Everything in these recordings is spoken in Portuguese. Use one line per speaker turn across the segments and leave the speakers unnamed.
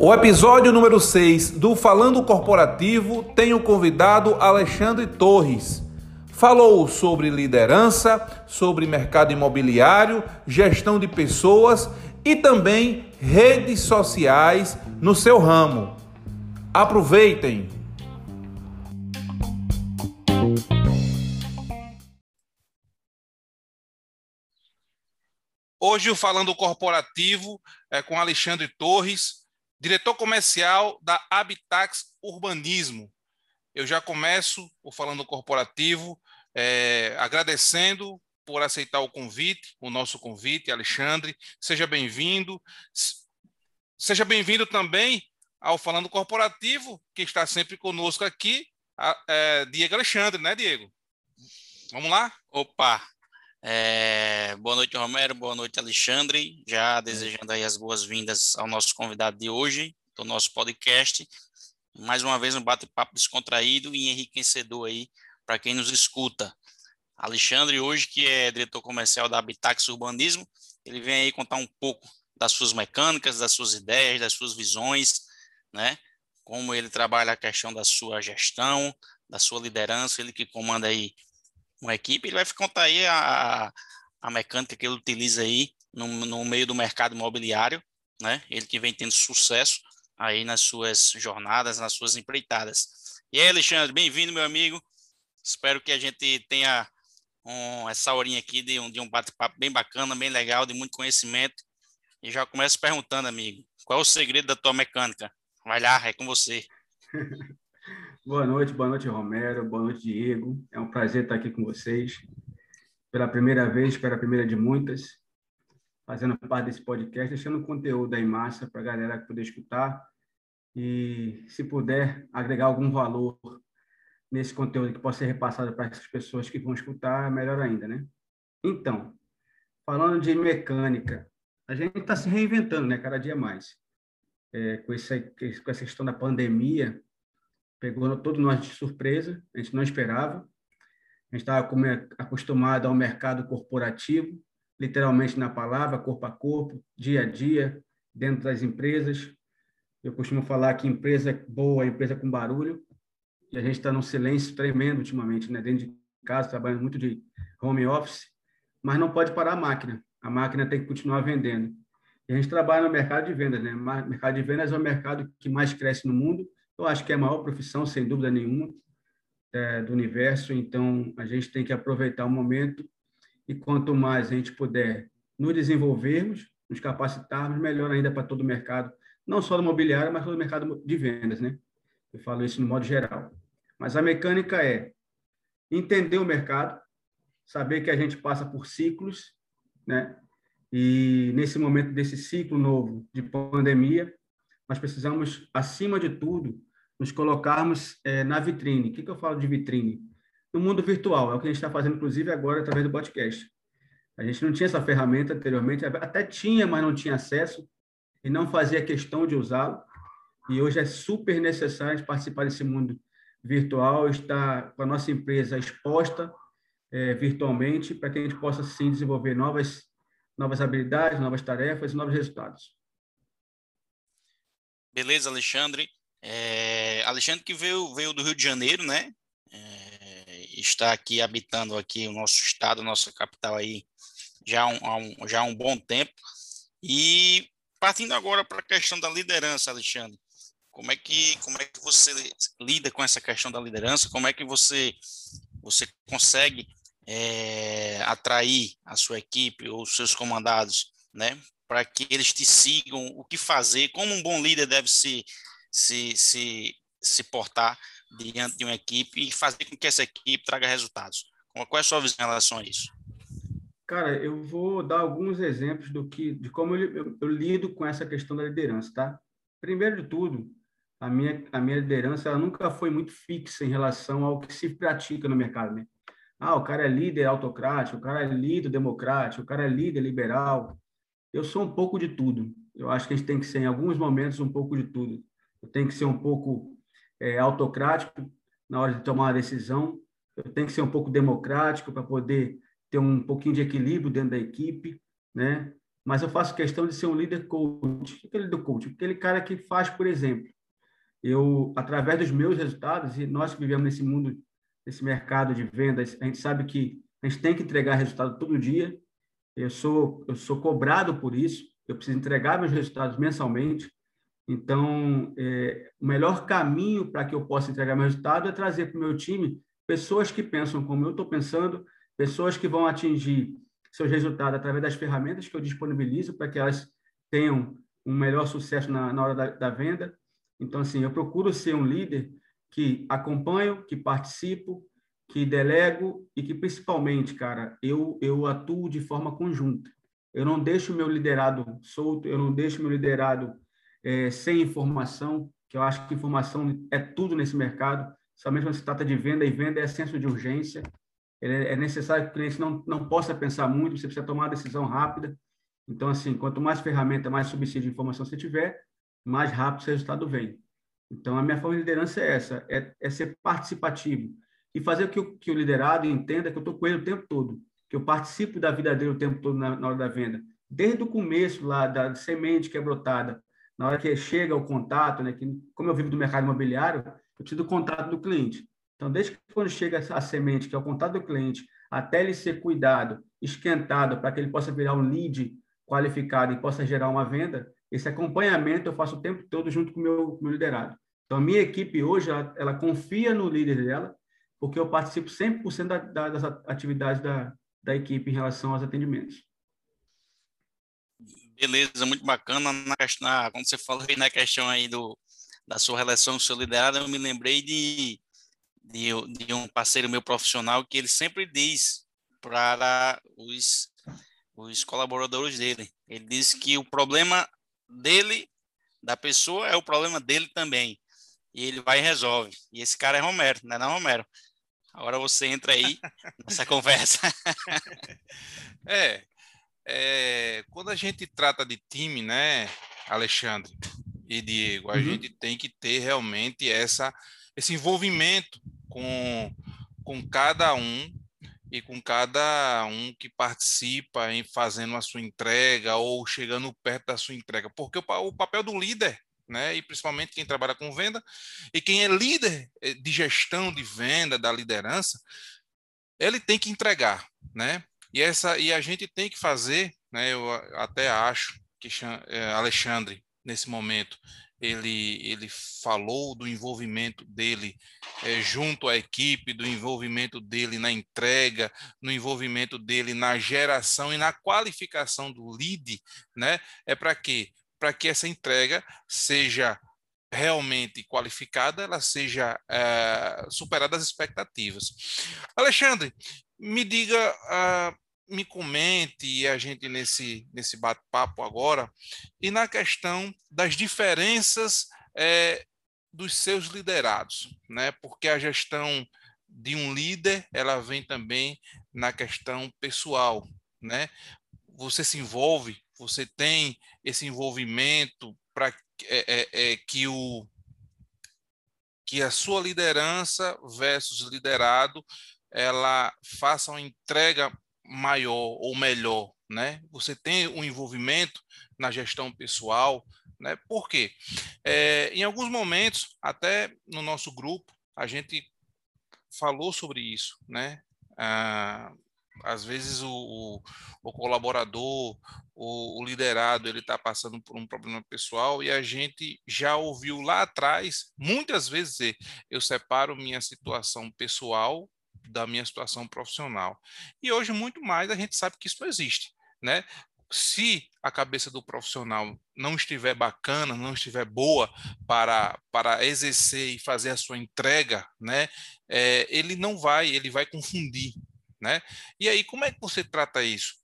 O episódio número 6 do Falando Corporativo tem o convidado Alexandre Torres. Falou sobre liderança, sobre mercado imobiliário, gestão de pessoas e também redes sociais no seu ramo. Aproveitem! Hoje o Falando Corporativo é com Alexandre Torres, diretor comercial da Habitax Urbanismo. Eu já começo o Falando Corporativo é, agradecendo por aceitar o convite, o nosso convite, Alexandre. Seja bem-vindo. Seja bem-vindo também ao Falando Corporativo, que está sempre conosco aqui, a, é, Diego Alexandre, né, Diego? Vamos lá?
Opa! É, boa noite, Romero. Boa noite, Alexandre. Já desejando aí as boas-vindas ao nosso convidado de hoje, do nosso podcast. Mais uma vez, um bate-papo descontraído e enriquecedor aí para quem nos escuta. Alexandre, hoje, que é diretor comercial da Habitax Urbanismo, ele vem aí contar um pouco das suas mecânicas, das suas ideias, das suas visões, né? Como ele trabalha a questão da sua gestão, da sua liderança, ele que comanda aí uma equipe, ele vai contar aí a, a mecânica que ele utiliza aí no, no meio do mercado imobiliário, né? Ele que vem tendo sucesso aí nas suas jornadas, nas suas empreitadas. E aí, Alexandre, bem-vindo, meu amigo. Espero que a gente tenha um, essa horinha aqui de um, de um bate-papo bem bacana, bem legal, de muito conhecimento. E já começo perguntando, amigo, qual é o segredo da tua mecânica? Vai lá, é com você.
Boa noite, boa noite, Romero, boa noite, Diego. É um prazer estar aqui com vocês. Pela primeira vez, pela primeira de muitas, fazendo parte desse podcast, deixando conteúdo aí massa para a galera poder escutar e, se puder, agregar algum valor nesse conteúdo que possa ser repassado para essas pessoas que vão escutar, melhor ainda, né? Então, falando de mecânica, a gente está se reinventando, né? Cada dia mais. É, com, com essa questão da pandemia, pegou todo nós de surpresa, a gente não esperava. A gente estava acostumado ao mercado corporativo, literalmente na palavra, corpo a corpo, dia a dia, dentro das empresas. Eu costumo falar que empresa boa é empresa com barulho, e a gente está num silêncio tremendo ultimamente, né? dentro de casa, trabalhando muito de home office, mas não pode parar a máquina. A máquina tem que continuar vendendo. E a gente trabalha no mercado de vendas, né? O mercado de vendas é o mercado que mais cresce no mundo eu acho que é a maior profissão, sem dúvida nenhuma, é, do universo. Então, a gente tem que aproveitar o momento e quanto mais a gente puder nos desenvolvermos, nos capacitarmos, melhor ainda para todo o mercado, não só do mobiliário, mas todo o mercado de vendas, né? Eu falo isso no modo geral. Mas a mecânica é entender o mercado, saber que a gente passa por ciclos, né? E nesse momento desse ciclo novo de pandemia, nós precisamos, acima de tudo, nos colocarmos é, na vitrine. O que, que eu falo de vitrine? No mundo virtual, é o que a gente está fazendo, inclusive, agora através do podcast. A gente não tinha essa ferramenta anteriormente, até tinha, mas não tinha acesso e não fazia questão de usá-lo. E hoje é super necessário participar desse mundo virtual, estar com a nossa empresa exposta é, virtualmente, para que a gente possa, sim, desenvolver novas, novas habilidades, novas tarefas e novos resultados.
Beleza, Alexandre. É, Alexandre que veio, veio do Rio de Janeiro, né? É, está aqui habitando aqui o nosso estado, nossa capital aí já há um, um, já há um bom tempo. E partindo agora para a questão da liderança, Alexandre, como é que como é que você lida com essa questão da liderança? Como é que você você consegue é, atrair a sua equipe ou os seus comandados, né, para que eles te sigam, o que fazer, como um bom líder deve se se, se, se portar diante de uma equipe e fazer com que essa equipe traga resultados. Qual é a sua visão em relação a isso?
Cara, eu vou dar alguns exemplos do que, de como eu, eu, eu lido com essa questão da liderança, tá? Primeiro de tudo, a minha, a minha liderança ela nunca foi muito fixa em relação ao que se pratica no mercado, né? Ah, o cara é líder autocrático, o cara é líder democrático, o cara é líder liberal. Eu sou um pouco de tudo. Eu acho que a gente tem que ser, em alguns momentos, um pouco de tudo eu tenho que ser um pouco é, autocrático na hora de tomar uma decisão, eu tenho que ser um pouco democrático para poder ter um pouquinho de equilíbrio dentro da equipe, né? Mas eu faço questão de ser um líder coach. O que é líder coach? Aquele cara que faz, por exemplo, eu, através dos meus resultados, e nós que vivemos nesse mundo, nesse mercado de vendas, a gente sabe que a gente tem que entregar resultado todo dia. Eu sou, eu sou cobrado por isso. Eu preciso entregar meus resultados mensalmente. Então, é, o melhor caminho para que eu possa entregar meu resultado é trazer para o meu time pessoas que pensam como eu estou pensando, pessoas que vão atingir seus resultados através das ferramentas que eu disponibilizo para que elas tenham um melhor sucesso na, na hora da, da, venda. Então, assim, eu procuro ser um líder que acompanho, que participo, que delego e que, principalmente, cara, eu, eu atuo de forma conjunta. Eu não deixo meu liderado solto, eu não deixo meu liderado é, sem informação, que eu acho que informação é tudo nesse mercado, somente quando se trata de venda, e venda é senso de urgência. É necessário que o cliente não, não possa pensar muito, você precisa tomar uma decisão rápida. Então, assim, quanto mais ferramenta, mais subsídio de informação você tiver, mais rápido o resultado vem. Então, a minha forma de liderança é essa, é, é ser participativo e fazer que o, que o liderado entenda que eu estou com ele o tempo todo, que eu participo da vida dele o tempo todo na, na hora da venda. Desde o começo lá, da semente que é brotada, na hora que chega o contato, né, que, como eu vivo do mercado imobiliário, eu preciso do contato do cliente. Então, desde que quando chega a semente, que é o contato do cliente, até ele ser cuidado, esquentado, para que ele possa virar um lead qualificado e possa gerar uma venda, esse acompanhamento eu faço o tempo todo junto com o meu, meu liderado. Então, a minha equipe hoje, ela, ela confia no líder dela, porque eu participo 100% da, da, das atividades da, da equipe em relação aos atendimentos.
Beleza, muito bacana. Na, na, quando você falou aí na questão aí do, da sua relação com o seu liderado, eu me lembrei de de, de um parceiro meu profissional que ele sempre diz para os, os colaboradores dele. Ele diz que o problema dele, da pessoa, é o problema dele também. E ele vai e resolve. E esse cara é Romero, não é não, Romero? Agora você entra aí nessa conversa.
é, é, quando a gente trata de time, né, Alexandre e Diego, a uhum. gente tem que ter realmente essa, esse envolvimento com, com cada um e com cada um que participa em fazendo a sua entrega ou chegando perto da sua entrega, porque o, o papel do líder, né, e principalmente quem trabalha com venda e quem é líder eh, de gestão de venda, da liderança, ele tem que entregar, né? E essa e a gente tem que fazer, né? Eu até acho que eh, Alexandre nesse momento ele, ele falou do envolvimento dele é, junto à equipe, do envolvimento dele na entrega, no envolvimento dele na geração e na qualificação do lead, né? É para quê? Para que essa entrega seja realmente qualificada, ela seja é, superada as expectativas. Alexandre, me diga uh, me comente a gente nesse, nesse bate-papo agora, e na questão das diferenças é, dos seus liderados, né? porque a gestão de um líder, ela vem também na questão pessoal, né? Você se envolve, você tem esse envolvimento para é, é, é, que o que a sua liderança versus liderado ela faça uma entrega maior ou melhor, né? Você tem um envolvimento na gestão pessoal, né? Por quê? É, em alguns momentos, até no nosso grupo, a gente falou sobre isso, né? Ah, às vezes o, o, o colaborador, o, o, liderado, ele está passando por um problema pessoal e a gente já ouviu lá atrás, muitas vezes, eu separo minha situação pessoal da minha situação profissional. E hoje, muito mais, a gente sabe que isso existe. Né? Se a cabeça do profissional não estiver bacana, não estiver boa para, para exercer e fazer a sua entrega, né, é, ele não vai, ele vai confundir. Né? E aí, como é que você trata isso?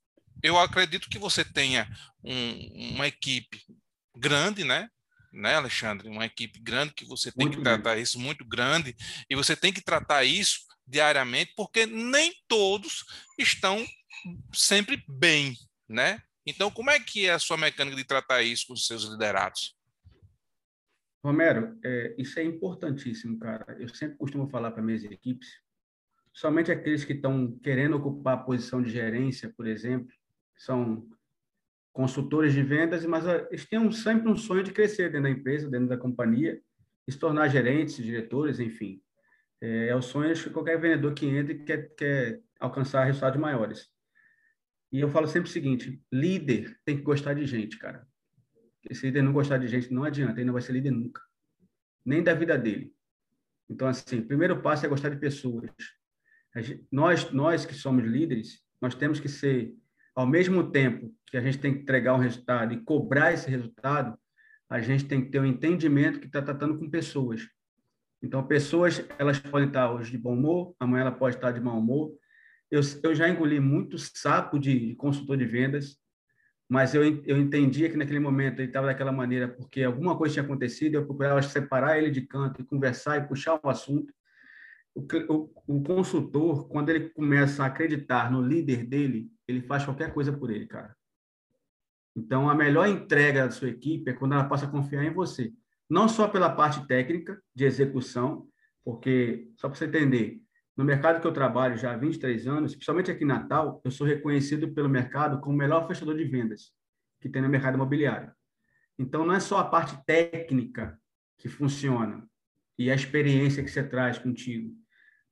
Eu acredito que você tenha um, uma equipe grande, né? né, Alexandre? Uma equipe grande que você tem muito que tratar isso muito grande e você tem que tratar isso diariamente, porque nem todos estão sempre bem, né? Então, como é que é a sua mecânica de tratar isso com os seus liderados?
Romero, é, isso é importantíssimo, cara. Eu sempre costumo falar para minhas equipes, somente aqueles que estão querendo ocupar a posição de gerência, por exemplo, são consultores de vendas, mas eles têm um, sempre um sonho de crescer dentro da empresa, dentro da companhia, se tornar gerentes, diretores, enfim. É, é o sonho de qualquer vendedor que entra e quer, quer alcançar resultados maiores. E eu falo sempre o seguinte: líder tem que gostar de gente, cara. Se líder não gostar de gente, não adianta, ele não vai ser líder nunca. Nem da vida dele. Então, assim, o primeiro passo é gostar de pessoas. Nós, nós que somos líderes, nós temos que ser, ao mesmo tempo que a gente tem que entregar um resultado e cobrar esse resultado, a gente tem que ter um entendimento que está tratando com pessoas. Então, pessoas, elas podem estar hoje de bom humor, amanhã ela pode estar de mau humor. Eu, eu já engoli muito sapo de, de consultor de vendas, mas eu, eu entendia que naquele momento ele estava daquela maneira porque alguma coisa tinha acontecido, eu procurava separar ele de canto e conversar e puxar o assunto. O, o, o, consultor, quando ele começa a acreditar no líder dele, ele faz qualquer coisa por ele, cara. Então, a melhor entrega da sua equipe é quando ela passa a confiar em você. Não só pela parte técnica de execução, porque, só para você entender, no mercado que eu trabalho já há 23 anos, principalmente aqui em Natal, eu sou reconhecido pelo mercado como o melhor fechador de vendas que tem no mercado imobiliário. Então, não é só a parte técnica que funciona e a experiência que você traz contigo,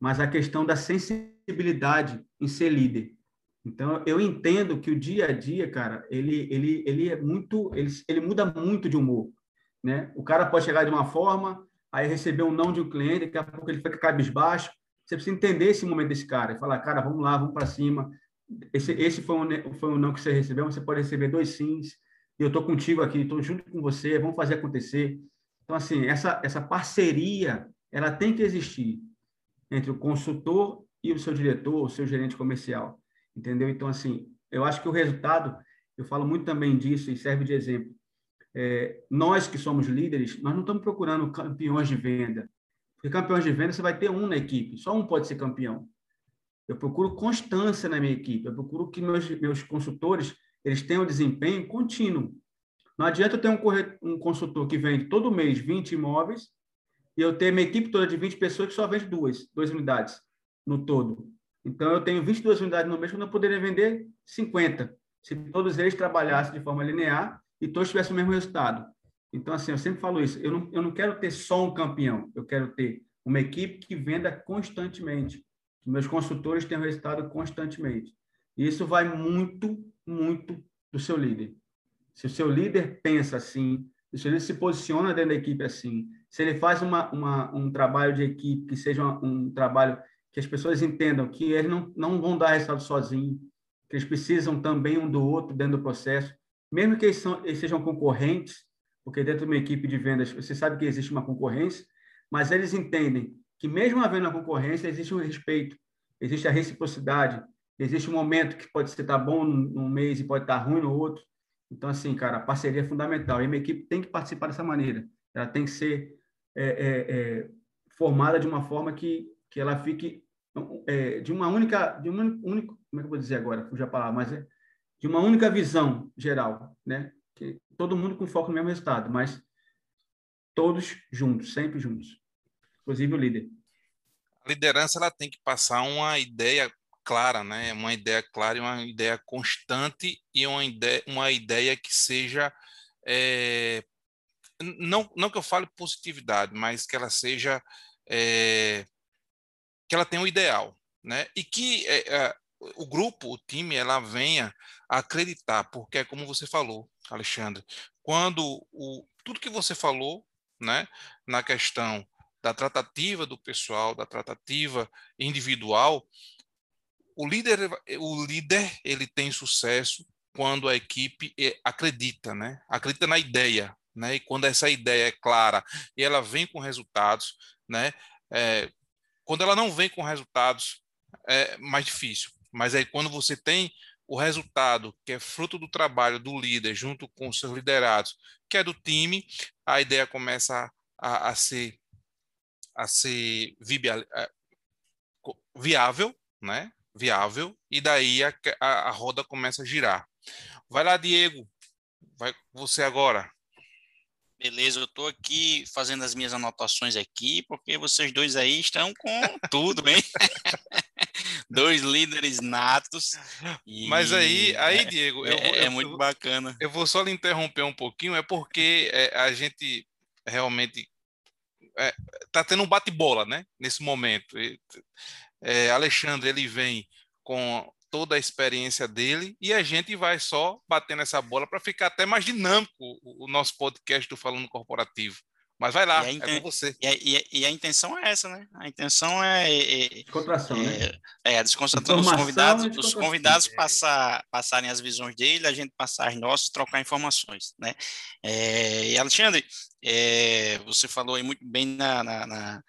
mas a questão da sensibilidade em ser líder. Então, eu entendo que o dia a dia, cara, ele, ele, ele é muito, ele, ele muda muito de humor, né? O cara pode chegar de uma forma, aí receber um não de um cliente, daqui a pouco ele fica cabisbaixo, você precisa entender esse momento desse cara e falar, cara, vamos lá, vamos para cima. Esse, esse foi, um, foi um não que você recebeu, você pode receber dois sims. Eu estou contigo aqui, estou junto com você, vamos fazer acontecer. Então, assim, essa, essa parceria, ela tem que existir entre o consultor e o seu diretor, o seu gerente comercial. Entendeu? Então, assim, eu acho que o resultado, eu falo muito também disso e serve de exemplo. É, nós que somos líderes, nós não estamos procurando campeões de venda. Porque campeões de venda você vai ter um na equipe, só um pode ser campeão. Eu procuro constância na minha equipe, eu procuro que meus, meus consultores eles tenham desempenho contínuo. Não adianta eu ter um, um consultor que vende todo mês 20 imóveis e eu ter minha equipe toda de 20 pessoas que só vende duas, duas unidades no todo. Então, eu tenho 22 unidades no mês, quando eu poderia vender 50, se todos eles trabalhassem de forma linear e todos tivessem o mesmo resultado. Então, assim, eu sempre falo isso. Eu não, eu não quero ter só um campeão. Eu quero ter uma equipe que venda constantemente. Que meus consultores tenham resultado constantemente. E isso vai muito, muito do seu líder. Se o seu líder pensa assim, se ele se posiciona dentro da equipe assim, se ele faz uma, uma um trabalho de equipe que seja um, um, trabalho que as pessoas entendam que eles não, não vão dar resultado sozinhos, que eles precisam também um do outro dentro do processo, mesmo que eles, são, eles sejam concorrentes, porque dentro de uma equipe de vendas você sabe que existe uma concorrência, mas eles entendem que mesmo havendo a concorrência, existe um respeito, existe a reciprocidade, existe um momento que pode estar bom num mês e pode estar ruim no outro. Então, assim, cara, a parceria é fundamental. E minha equipe tem que participar dessa maneira. Ela tem que ser é, é, é, formada de uma forma que, que ela fique é, de uma única, de um único, como é que eu vou dizer agora? A palavra, mas é de uma única visão geral, né? Que todo mundo com foco no mesmo resultado, mas todos juntos, sempre juntos, inclusive o líder.
A liderança ela tem que passar uma ideia clara, né? Uma ideia clara e uma ideia constante e uma ideia, uma ideia que seja é, não, não que eu fale positividade, mas que ela seja é, que ela tenha um ideal, né? E que é, o grupo, o time, ela venha acreditar, porque é como você falou, Alexandre, quando o, tudo que você falou, né, na questão da tratativa do pessoal, da tratativa individual, o líder, o líder ele tem sucesso quando a equipe eh, acredita, né? Acredita na ideia, né? E quando essa ideia é clara e ela vem com resultados, né? É, quando ela não vem com resultados, é mais difícil. Mas aí quando você tem o resultado, que é fruto do trabalho do líder junto com os seus liderados, que é do time, a ideia começa a, a ser a ser viável, né? Viável, e daí a, a, a roda começa a girar. Vai lá, Diego. Vai você agora.
Beleza, eu estou aqui fazendo as minhas anotações aqui, porque vocês dois aí estão com tudo, hein? dois líderes natos.
E, Mas aí, aí
é,
Diego,
é, vou, é muito
eu,
bacana.
Eu vou só lhe interromper um pouquinho, é porque é, a gente realmente é, tá tendo um bate-bola, né? Nesse momento. É, Alexandre ele vem com toda a experiência dele e a gente vai só batendo essa bola para ficar até mais dinâmico o, o, nosso podcast do Falando Corporativo. Mas vai lá, inten... é com você.
E a, e, a, e a, intenção é essa, né? A intenção é. é,
é descontração,
é,
né?
É, a descontração dos convidados, os convidados passar, passarem as visões dele, a gente passar as nossas, trocar informações, né? É, e Alexandre, é, você falou aí muito bem na, na, na,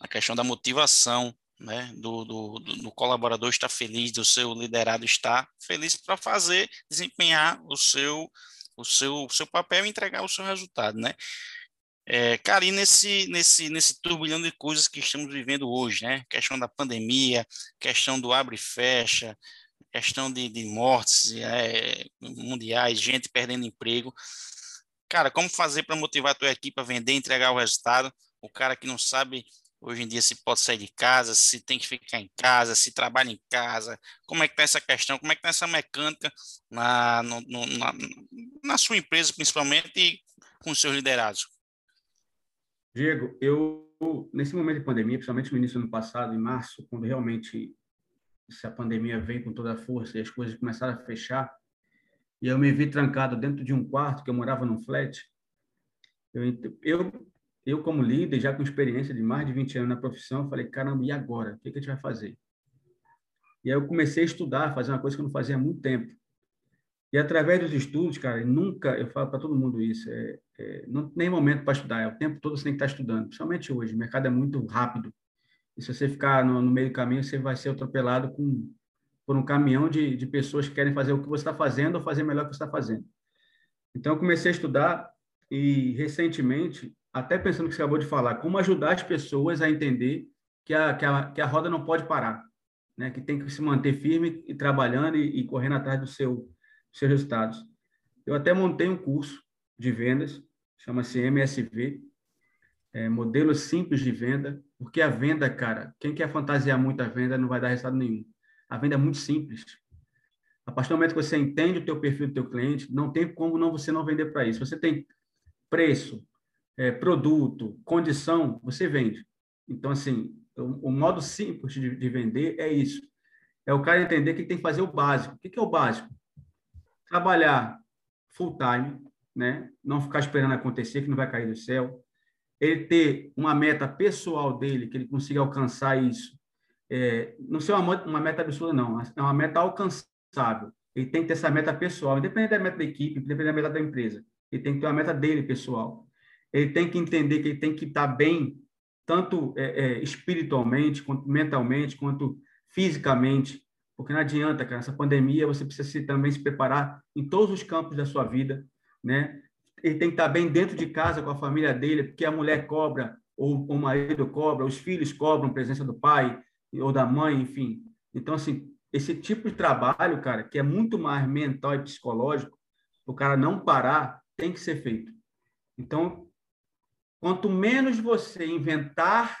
na questão da motivação, né, do, do, do, colaborador estar feliz, do seu liderado estar feliz para fazer, desempenhar o seu, o seu, o seu papel e entregar o seu resultado, né? É, cara, e nesse, nesse, nesse turbilhão de coisas que estamos vivendo hoje, né? Questão da pandemia, questão do abre e fecha, questão de, de mortes é, mundiais, gente perdendo emprego. Cara, como fazer para motivar a tua equipe a vender entregar o resultado? O cara que não sabe hoje em dia se pode sair de casa, se tem que ficar em casa, se trabalha em casa, como é que está essa questão, como é que está essa mecânica na, no, na, na sua empresa, principalmente, e com seus liderados?
Diego, eu, nesse momento de pandemia, principalmente no início do ano passado, em março, quando realmente essa pandemia veio com toda a força e as coisas começaram a fechar, e eu me vi trancado dentro de um quarto, que eu morava num flat, eu, eu, eu como líder, já com experiência de mais de 20 anos na profissão, falei, caramba, e agora? O que, que a gente vai fazer? E aí eu comecei a estudar, fazer uma coisa que eu não fazia há muito tempo. E através dos estudos, cara, nunca, eu falo para todo mundo isso, é, é, não tem momento para estudar, é o tempo todo você tem que estar tá estudando, principalmente hoje, o mercado é muito rápido. E se você ficar no, no meio do caminho, você vai ser atropelado com, por um caminhão de, de pessoas que querem fazer o que você está fazendo ou fazer melhor o que você está fazendo. Então, eu comecei a estudar e, recentemente, até pensando que você acabou de falar, como ajudar as pessoas a entender que a, que a, que a roda não pode parar, né? que tem que se manter firme e trabalhando e, e correndo atrás do seu seus resultados. Eu até montei um curso de vendas, chama-se MSV, é, modelo simples de venda, porque a venda, cara, quem quer fantasiar muito a venda não vai dar resultado nenhum. A venda é muito simples. A partir do momento que você entende o teu perfil do teu cliente, não tem como não você não vender para isso. Você tem preço, é, produto, condição, você vende. Então, assim, o, o modo simples de, de, vender é isso. É o cara entender que tem que fazer o básico. O que, que é o básico? Trabalhar full time, né? Não ficar esperando acontecer, que não vai cair do céu. Ele ter uma meta pessoal dele, que ele consiga alcançar isso. É, não ser uma, uma meta absurda, não. É uma meta alcançável. Ele tem que ter essa meta pessoal, independente da meta da equipe, independente da meta da empresa. Ele tem que ter uma meta dele pessoal. Ele tem que entender que ele tem que estar bem, tanto é, é, espiritualmente, quanto mentalmente, quanto fisicamente, porque não adianta, cara, essa pandemia você precisa se, também se preparar em todos os campos da sua vida, né? Ele tem que estar bem dentro de casa com a família dele, porque a mulher cobra, ou o marido cobra, os filhos cobram presença do pai ou da mãe, enfim. Então, assim, esse tipo de trabalho, cara, que é muito mais mental e psicológico, o cara não parar, tem que ser feito. Então, quanto menos você inventar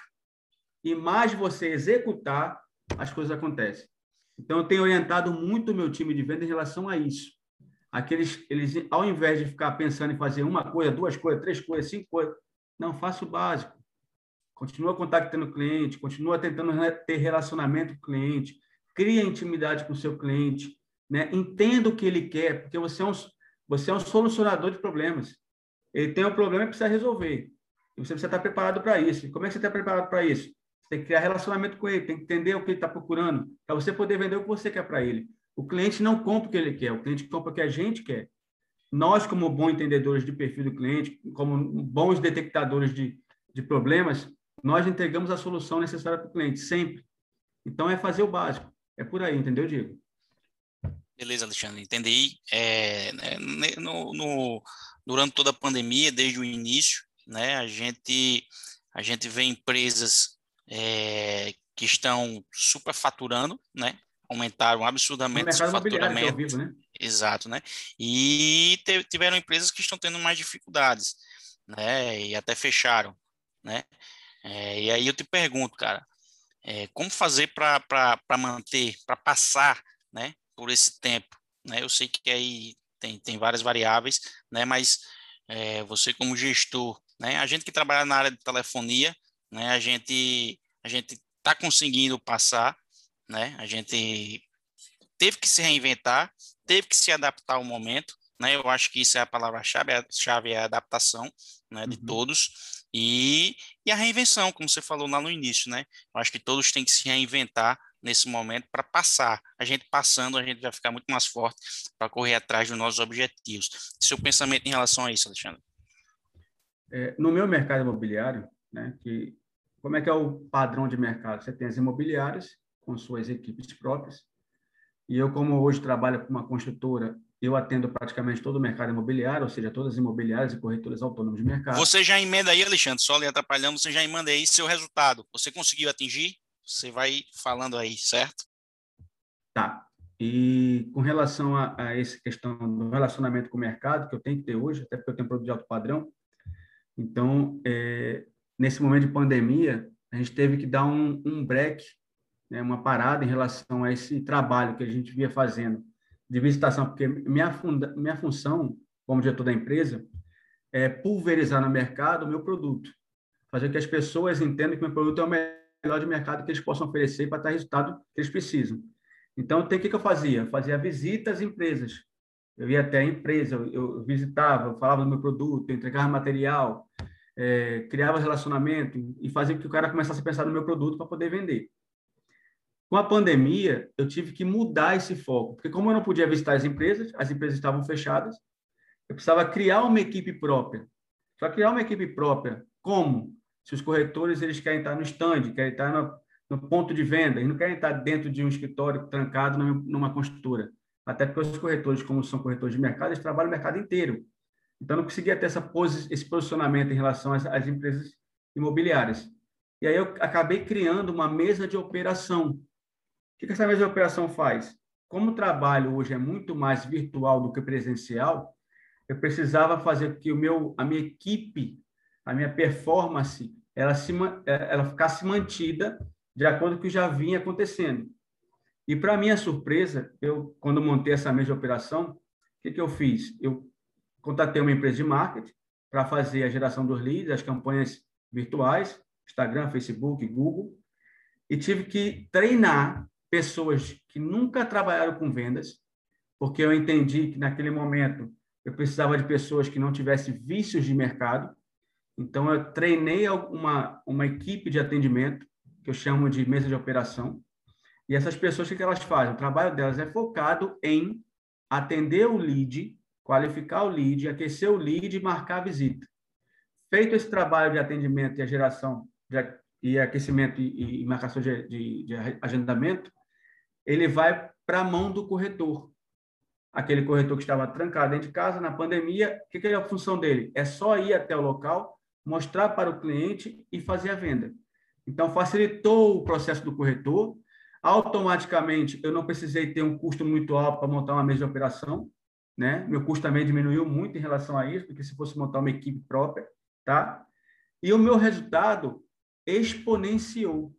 e mais você executar, as coisas acontecem. Então, eu tenho orientado muito o meu time de venda em relação a isso. Aqueles, eles, ao invés de ficar pensando em fazer uma coisa, duas coisas, três coisas, cinco coisas, não, faça o básico. Continua contactando o cliente, continua tentando ter relacionamento com o cliente, cria intimidade com o seu cliente, né? entenda o que ele quer, porque você é um, você é um solucionador de problemas. Ele tem um problema e precisa resolver. E você precisa estar preparado para isso. E como é que você está preparado para isso? Tem que criar relacionamento com ele, tem que entender o que ele está procurando, para você poder vender o que você quer para ele. O cliente não compra o que ele quer, o cliente compra o que a gente quer. Nós, como bons entendedores de perfil do cliente, como bons detectadores de, de problemas, nós entregamos a solução necessária para o cliente, sempre. Então, é fazer o básico. É por aí, entendeu, Diego?
Beleza, Alexandre, entendi. É, né, no, no, durante toda a pandemia, desde o início, né, a gente a gente vê empresas é, que estão superfaturando, né? Aumentaram absurdamente o faturamento. Vivo, né? Exato, né? E tiveram empresas que estão tendo mais dificuldades, né? E até fecharam, né? É, e aí eu te pergunto, cara, é, como fazer para manter, para passar né, por esse tempo? Né? Eu sei que aí tem, tem várias variáveis, né, mas é, você como gestor, né, a gente que trabalha na área de telefonia, né, a gente a gente está conseguindo passar, né, a gente teve que se reinventar, teve que se adaptar ao momento, né? Eu acho que isso é a palavra-chave, a chave é a adaptação, né, de uhum. todos e, e a reinvenção, como você falou lá no início, né? Eu acho que todos têm que se reinventar nesse momento para passar. A gente passando, a gente vai ficar muito mais forte para correr atrás dos nossos objetivos. Seu pensamento em relação a isso, Alexandre?
É, no meu mercado imobiliário, né, que como é que é o padrão de mercado? Você tem as imobiliárias com suas equipes próprias, e eu, como hoje trabalho com uma construtora, eu atendo praticamente todo o mercado imobiliário, ou seja, todas as imobiliárias e corretoras autônomas de mercado.
Você já emenda aí, Alexandre, só lhe atrapalhando, você já emenda aí seu resultado. Você conseguiu atingir? Você vai falando aí, certo?
Tá. E com relação a, a essa questão do relacionamento com o mercado, que eu tenho que ter hoje, até porque eu tenho um produto de alto padrão, então, é, nesse momento de pandemia, a gente teve que dar um, um break né, uma parada em relação a esse trabalho que a gente via fazendo de visitação, porque minha, funda, minha função como diretor da empresa é pulverizar no mercado o meu produto, fazer que as pessoas entendam que meu produto é o melhor de mercado que eles possam oferecer para dar resultado que eles precisam. Então, o que, que eu fazia? Eu fazia visitas às empresas. Eu ia até a empresa, eu, eu visitava, eu falava do meu produto, eu entregava material, é, criava relacionamento e fazia com que o cara começasse a pensar no meu produto para poder vender. Com a pandemia, eu tive que mudar esse foco, porque como eu não podia visitar as empresas, as empresas estavam fechadas, eu precisava criar uma equipe própria. Só criar uma equipe própria, como? Se os corretores eles querem estar no stand, querem estar no, no ponto de venda, eles não querem estar dentro de um escritório trancado numa construtora. Até porque os corretores, como são corretores de mercado, eles trabalham o mercado inteiro. Então, não conseguia ter essa posi esse posicionamento em relação às, às empresas imobiliárias. E aí eu acabei criando uma mesa de operação, que, que essa mesma operação faz? Como o trabalho hoje é muito mais virtual do que presencial, eu precisava fazer que o meu, a minha equipe, a minha performance, ela, se, é, ela ficasse mantida de acordo com o que já vinha acontecendo. E, para minha surpresa, eu, quando montei essa mesma operação, o que, que eu fiz? Eu contatei uma empresa de marketing para fazer a geração dos leads, as campanhas virtuais, Instagram, Facebook, Google, e tive que treinar pessoas que nunca trabalharam com vendas, porque eu entendi que naquele momento eu precisava de pessoas que não tivessem vícios de mercado. Então, eu treinei uma, uma equipe de atendimento, que eu chamo de mesa de operação. E essas pessoas, o que elas fazem? O trabalho delas é focado em atender o lead, qualificar o lead, aquecer o lead e marcar a visita. Feito esse trabalho de atendimento e a geração de, e aquecimento e, e marcação de, de, de agendamento, ele vai para a mão do corretor. Aquele corretor que estava trancado dentro de casa na pandemia, o que, que é a função dele? É só ir até o local, mostrar para o cliente e fazer a venda. Então, facilitou o processo do corretor. Automaticamente, eu não precisei ter um custo muito alto para montar uma mesa de operação. Né? Meu custo também diminuiu muito em relação a isso, porque se fosse montar uma equipe própria, tá? E o meu resultado exponenciou.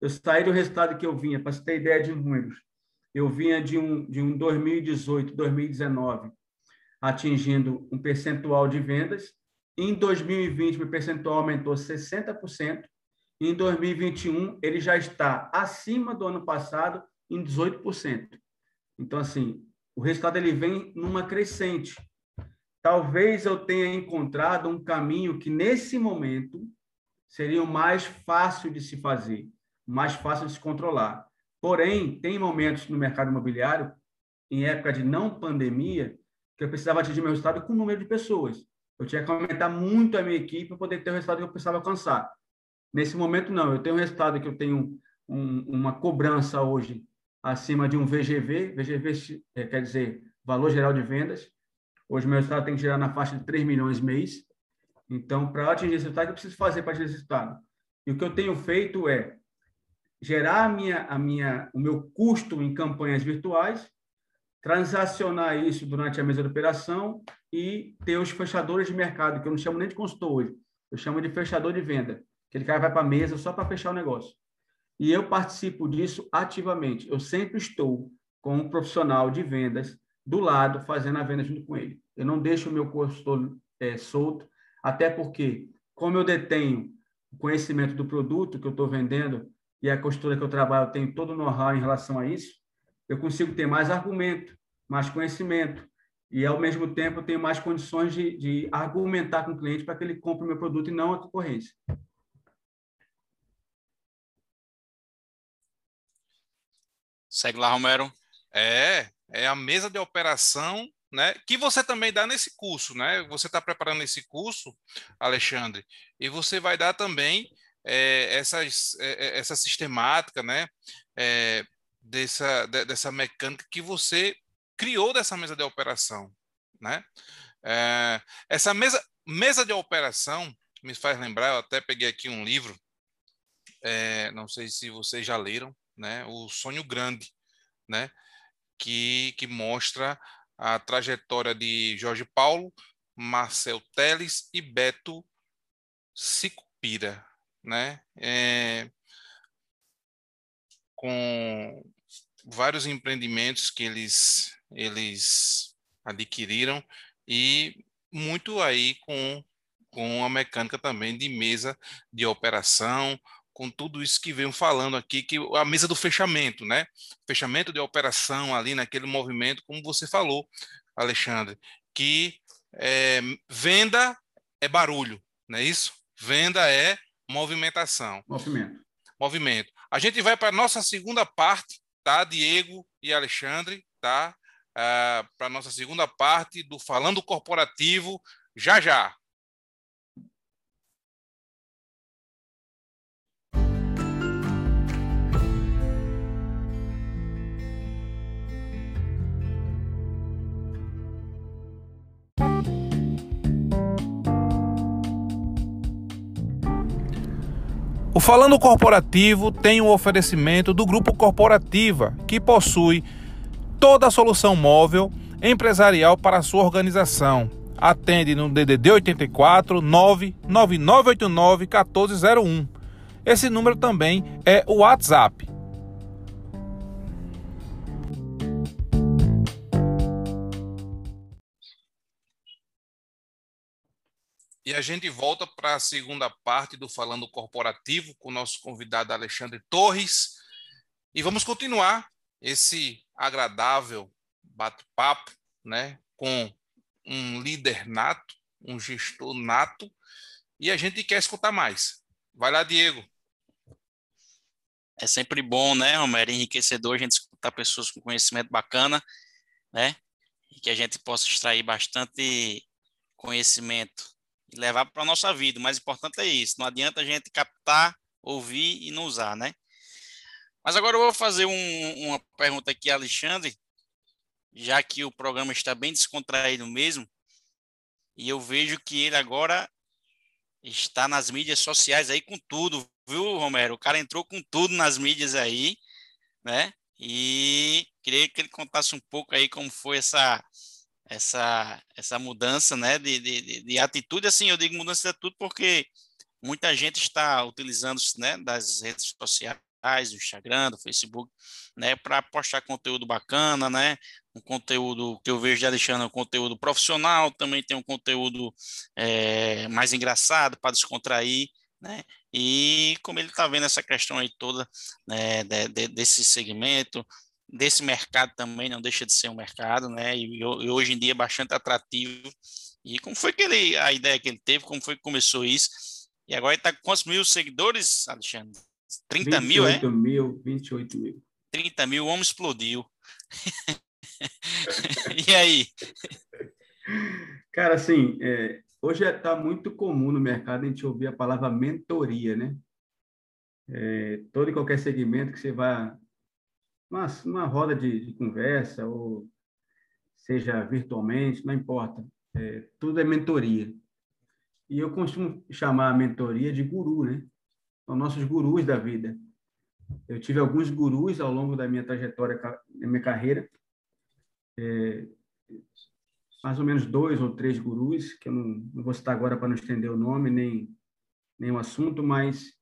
Eu saí do resultado que eu vinha, para você ter ideia de números. Eu vinha de um, de um 2018, 2019, atingindo um percentual de vendas. Em 2020, meu percentual aumentou 60%. Em 2021, ele já está acima do ano passado em 18%. Então, assim, o resultado ele vem numa crescente. Talvez eu tenha encontrado um caminho que, nesse momento, seria o mais fácil de se fazer mais fácil de se controlar. Porém, tem momentos no mercado imobiliário, em época de não pandemia, que eu precisava atingir meu resultado com o número de pessoas. Eu tinha que aumentar muito a minha equipe para poder ter o resultado que eu precisava alcançar. Nesse momento, não. Eu tenho um resultado que eu tenho um, uma cobrança hoje acima de um VGV. VGV é, quer dizer Valor Geral de Vendas. Hoje, meu resultado tem que gerar na faixa de 3 milhões mês. Então, para atingir esse resultado, eu preciso fazer para atingir esse resultado? E o que eu tenho feito é gerar a minha, a minha, o meu custo em campanhas virtuais, transacionar isso durante a mesa de operação e ter os fechadores de mercado, que eu não chamo nem de consultor hoje, eu chamo de fechador de venda. Aquele cara vai para a mesa só para fechar o negócio. E eu participo disso ativamente. Eu sempre estou com um profissional de vendas do lado, fazendo a venda junto com ele. Eu não deixo o meu consultor é, solto, até porque, como eu detenho o conhecimento do produto que eu estou vendendo e a costura que eu trabalho, tenho todo o know-how em relação a isso, eu consigo ter mais argumento, mais conhecimento, e, ao mesmo tempo, eu tenho mais condições de, de argumentar com o cliente para que ele compre o meu produto e não a concorrência.
Segue lá, Romero.
É, é a mesa de operação, né? Que você também dá nesse curso, né? Você está preparando esse curso, Alexandre, e você vai dar também é, essas, é, é, essa sistemática, né? É, dessa, de, dessa mecânica que você criou dessa mesa de operação, né? É, essa mesa, mesa de operação me faz lembrar, eu até peguei aqui um livro, é, não sei se vocês já leram, né? O Sonho Grande, né? Que, que mostra a trajetória de Jorge Paulo, Marcel Teles e Beto Sicupira, né? É, com vários empreendimentos que eles eles adquiriram e muito aí com com a mecânica também de mesa de operação, com tudo isso que venho falando aqui, que a mesa do fechamento, né? Fechamento de operação ali naquele movimento, como você falou, Alexandre, que é, venda é barulho, não é isso? Venda é movimentação.
Movimento.
Movimento. A gente vai para a nossa segunda parte, tá? Diego e Alexandre, tá? Ah, para a nossa segunda parte do Falando Corporativo, já já. Falando Corporativo tem um oferecimento do Grupo Corporativa, que possui toda a solução móvel empresarial para a sua organização. Atende no DDD 84 99989 1401. Esse número também é o WhatsApp E a gente volta para a segunda parte do Falando Corporativo com o nosso convidado Alexandre Torres. E vamos continuar esse agradável bate-papo né, com um líder nato, um gestor nato, e a gente quer escutar mais. Vai lá, Diego.
É sempre bom, né, Romero? Enriquecedor a gente escutar pessoas com conhecimento bacana, né? E que a gente possa extrair bastante conhecimento e levar para a nossa vida. O mais importante é isso. Não adianta a gente captar, ouvir e não usar, né? Mas agora eu vou fazer um, uma pergunta aqui, Alexandre, já que o programa está bem descontraído mesmo, e eu vejo que ele agora está nas mídias sociais aí com tudo, viu, Romero? O cara entrou com tudo nas mídias aí, né? E queria que ele contasse um pouco aí como foi essa essa, essa mudança né, de, de, de atitude. Assim, eu digo mudança de atitude porque muita gente está utilizando né, das redes sociais, do Instagram, do Facebook, né, para postar conteúdo bacana, né, um conteúdo que eu vejo de Alexandre, um conteúdo profissional, também tem um conteúdo é, mais engraçado para descontrair, né, e como ele está vendo essa questão aí toda né, de, de, desse segmento, desse mercado também, não deixa de ser um mercado, né? E, e, hoje em dia é bastante atrativo. E como foi que ele, a ideia que ele teve, como foi que começou isso? E agora está com quantos mil seguidores, Alexandre? 30 mil, é?
28 mil, 28 mil.
30 mil, o homem explodiu. e aí?
Cara, assim, é, hoje está muito comum no mercado a gente ouvir a palavra mentoria, né? É, todo e qualquer segmento que você vai uma, uma roda de, de conversa, ou seja virtualmente, não importa. É, tudo é mentoria. E eu costumo chamar a mentoria de guru, né? São nossos gurus da vida. Eu tive alguns gurus ao longo da minha trajetória, da minha carreira. É, mais ou menos dois ou três gurus, que eu não, não vou citar agora para não estender o nome nem, nem o assunto, mas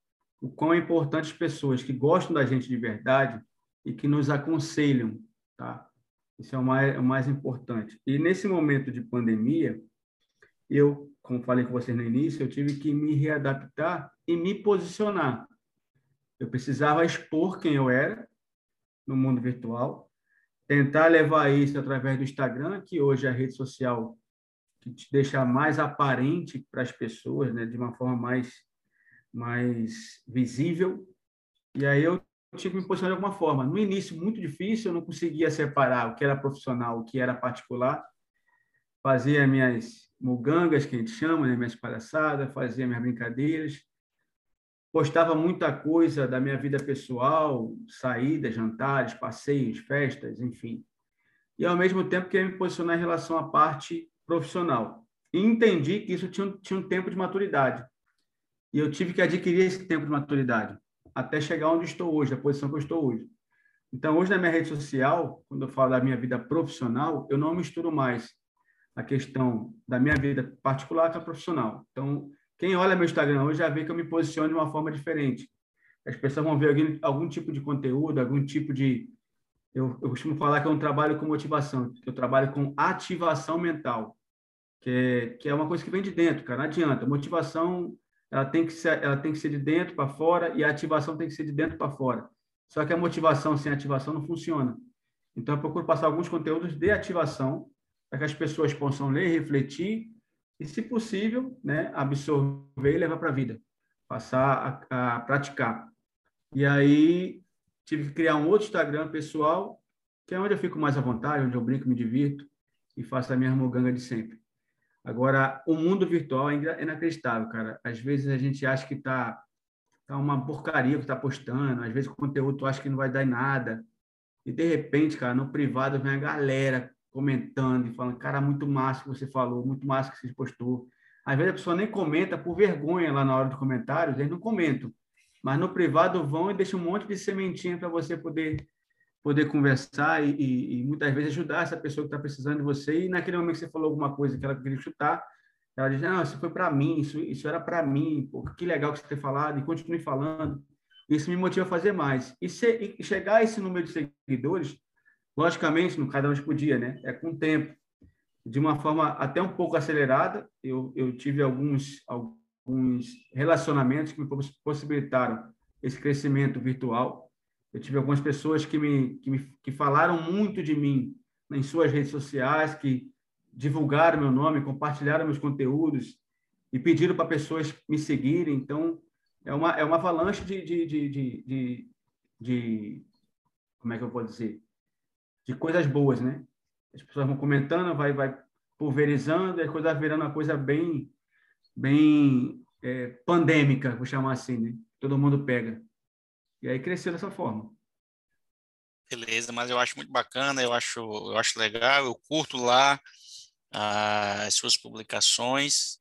o quão é importante as pessoas que gostam da gente de verdade e que nos aconselham, tá? Isso é o mais, o mais importante. E nesse momento de pandemia, eu, como falei com vocês no início, eu tive que me readaptar e me posicionar. Eu precisava expor quem eu era no mundo virtual, tentar levar isso através do Instagram, que hoje é a rede social que te deixa mais aparente para as pessoas, né, de uma forma mais mais visível. E aí eu tive que me posicionar de alguma forma. No início, muito difícil, eu não conseguia separar o que era profissional, o que era particular. Fazia minhas mugangas, que a gente chama, né? minhas palhaçadas, fazia minhas brincadeiras. Postava muita coisa da minha vida pessoal, saídas, jantares, passeios, festas, enfim. E, ao mesmo tempo, queria me posicionar em relação à parte profissional. E entendi que isso tinha, tinha um tempo de maturidade. E eu tive que adquirir esse tempo de maturidade até chegar onde estou hoje, a posição que eu estou hoje. Então, hoje na minha rede social, quando eu falo da minha vida profissional, eu não misturo mais a questão da minha vida particular com a profissional. Então, quem olha meu Instagram hoje já vê que eu me posiciono de uma forma diferente. As pessoas vão ver algum, algum tipo de conteúdo, algum tipo de. Eu, eu costumo falar que eu não trabalho com motivação, eu trabalho com ativação mental, que é, que é uma coisa que vem de dentro, cara. Não adianta. Motivação ela tem que ser, ela tem que ser de dentro para fora e a ativação tem que ser de dentro para fora. Só que a motivação sem ativação não funciona. Então, eu procuro passar alguns conteúdos de ativação para que as pessoas possam ler, refletir e, se possível, né, absorver e levar para a vida, passar a, a praticar. E aí, tive que criar um outro Instagram pessoal, que é onde eu fico mais à vontade, onde eu brinco, me divirto e faço a minha moganga de sempre. Agora, o mundo virtual é inacreditável, cara. Às vezes a gente acha que tá, tá uma porcaria que está postando, às vezes o conteúdo acha que não vai dar em nada. E de repente, cara, no privado vem a galera comentando e falando, cara, muito massa que você falou, muito massa que você postou. Às vezes a pessoa nem comenta por vergonha lá na hora dos comentários, eles não comentam. Mas no privado vão e deixam um monte de sementinha para você poder poder conversar e, e, e, muitas vezes ajudar essa pessoa que está precisando de você. E naquele momento que você falou alguma coisa que ela queria chutar, ela diz: Não, isso foi para mim, isso, isso era para mim, pô, que legal que você ter falado, e continue falando. Isso me motiva a fazer mais. E, se, e chegar a esse número de seguidores, logicamente, no cada um por dia, né? É com o tempo. De uma forma até um pouco acelerada, eu, eu tive alguns, alguns relacionamentos que me possibilitaram esse crescimento virtual eu tive algumas pessoas que me, que me que falaram muito de mim em suas redes sociais, que divulgaram meu nome, compartilharam meus conteúdos e pediram para pessoas me seguirem. Então, é uma, é uma avalanche de, de, de, de, de, como é que eu vou dizer? De coisas boas, né? As pessoas vão comentando, vai, vai pulverizando, e a coisa vai virando uma coisa bem, bem é, pandêmica, vou chamar assim, né? Todo mundo pega. E aí cresceu dessa forma.
Beleza, mas eu acho muito bacana, eu acho, eu acho legal, eu curto lá ah, as suas publicações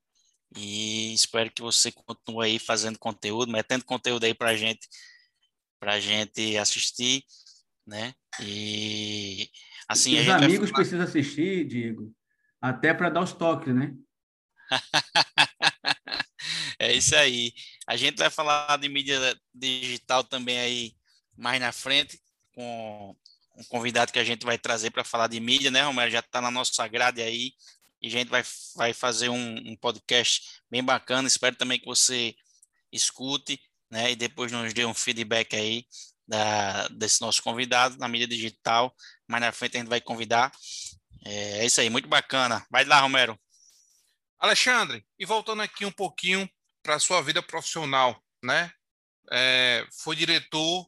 e espero que você continue aí fazendo conteúdo, metendo conteúdo aí para gente, para gente assistir, né? E assim
os amigos falar... precisam assistir, Diego, até para dar os toques, né?
é isso aí. A gente vai falar de mídia digital também aí mais na frente, com um convidado que a gente vai trazer para falar de mídia, né, Romero? Já está na nossa grade aí e a gente vai, vai fazer um, um, podcast bem bacana. Espero também que você escute, né, e depois nos dê um feedback aí da, desse nosso convidado na mídia digital. Mais na frente a gente vai convidar. É, é isso aí, muito bacana. Vai lá, Romero.
Alexandre, e voltando aqui um pouquinho para a sua vida profissional, né? É, foi diretor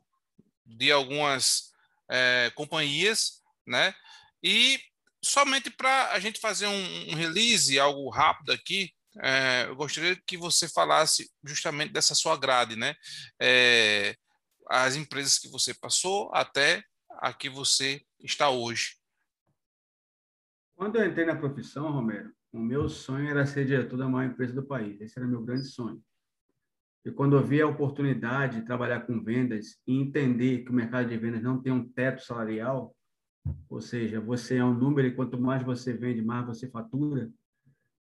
de algumas é, companhias, né? E somente para a gente fazer um, um, release, algo rápido aqui, é, eu gostaria que você falasse justamente dessa sua grade, né? É, as empresas que você passou até a que você está hoje.
Quando eu entrei na profissão, Romero, o meu sonho era ser diretor da maior empresa do país. Esse era meu grande sonho. E quando eu vi a oportunidade de trabalhar com vendas e entender que o mercado de vendas não tem um teto salarial, ou seja, você é um número e quanto mais você vende, mais você fatura.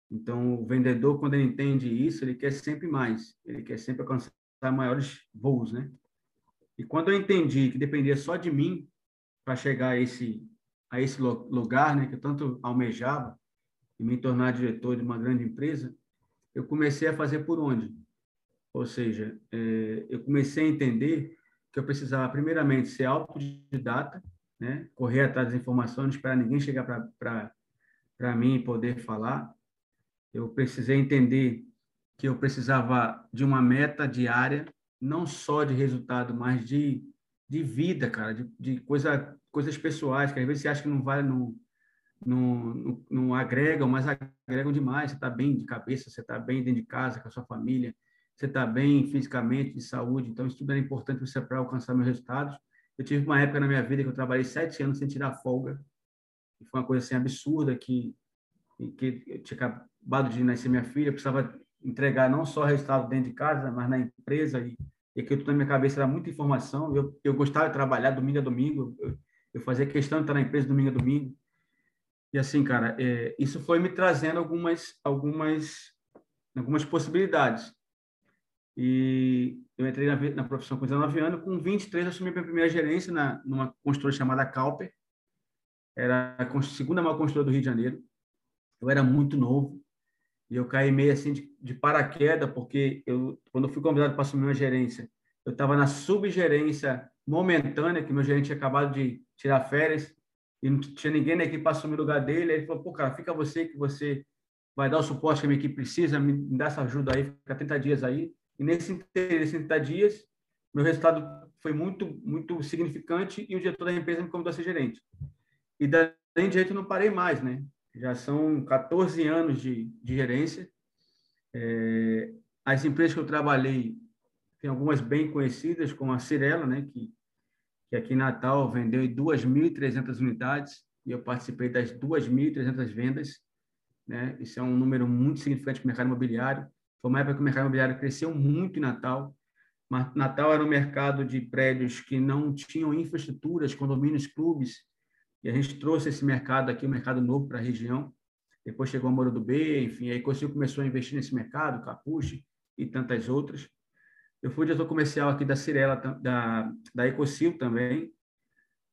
Então, o vendedor, quando ele entende isso, ele quer sempre mais, ele quer sempre alcançar maiores voos, né? E quando eu entendi que dependia só de mim para chegar a esse a esse lugar, né, que eu tanto almejava e me tornar diretor de uma grande empresa, eu comecei a fazer por onde? Ou seja, é, eu comecei a entender que eu precisava primeiramente ser autodidata, né, correr atrás das informações, para ninguém chegar para mim e poder falar. Eu precisei entender que eu precisava de uma meta diária, não só de resultado, mas de, de vida, cara, de, de coisa, coisas pessoais, que às vezes você acha que não vai, não, não, não, não agregam, mas agregam demais. Você está bem de cabeça, você está bem dentro de casa, com a sua família, você está bem fisicamente, de saúde. Então, isso tudo é importante você para alcançar meus resultados. Eu tive uma época na minha vida que eu trabalhei sete anos sem tirar folga. E foi uma coisa assim absurda que, que eu tinha acabado de nascer minha filha, eu precisava entregar não só resultado dentro de casa, mas na empresa e, e aquilo tudo na minha cabeça era muita informação. Eu, eu gostava de trabalhar domingo a domingo, eu, eu fazia questão de estar na empresa domingo a domingo. E assim, cara, é, isso foi me trazendo algumas, algumas, algumas possibilidades. E eu entrei na, na profissão com 19 anos, com 23 eu assumi minha primeira gerência na, numa construtora chamada Calper. Era a segunda maior construtora do Rio de Janeiro. Eu era muito novo, e eu caí meio assim de, de paraquedas, porque eu, quando eu fui convidado para assumir uma gerência, eu estava na subgerência momentânea, que meu gerente tinha acabado de tirar férias, e não tinha ninguém na equipe para assumir o lugar dele. Ele falou, pô, cara, fica você, que você vai dar o suporte que a minha equipe precisa, me dá essa ajuda aí, fica 30 dias aí. E nesse, nesses 30 dias, meu resultado foi muito, muito significante e o diretor da empresa me convidou a ser gerente. E daí em diante eu não parei mais, né? já são 14 anos de, de gerência. É, as empresas que eu trabalhei, tem algumas bem conhecidas, como a Cirela, né, que, que aqui em Natal vendeu 2.300 unidades, e eu participei das 2.300 vendas. Né? Isso é um número muito significante para o mercado imobiliário. Foi uma época que o mercado imobiliário cresceu muito em Natal. Natal era um mercado de prédios que não tinham infraestruturas, condomínios, clubes, e a gente trouxe esse mercado aqui, um mercado novo para a região. Depois chegou a Moro do B, enfim, aí começou a investir nesse mercado, Capuche e tantas outras. Eu fui diretor comercial aqui da Cirela, da, da Ecocil também.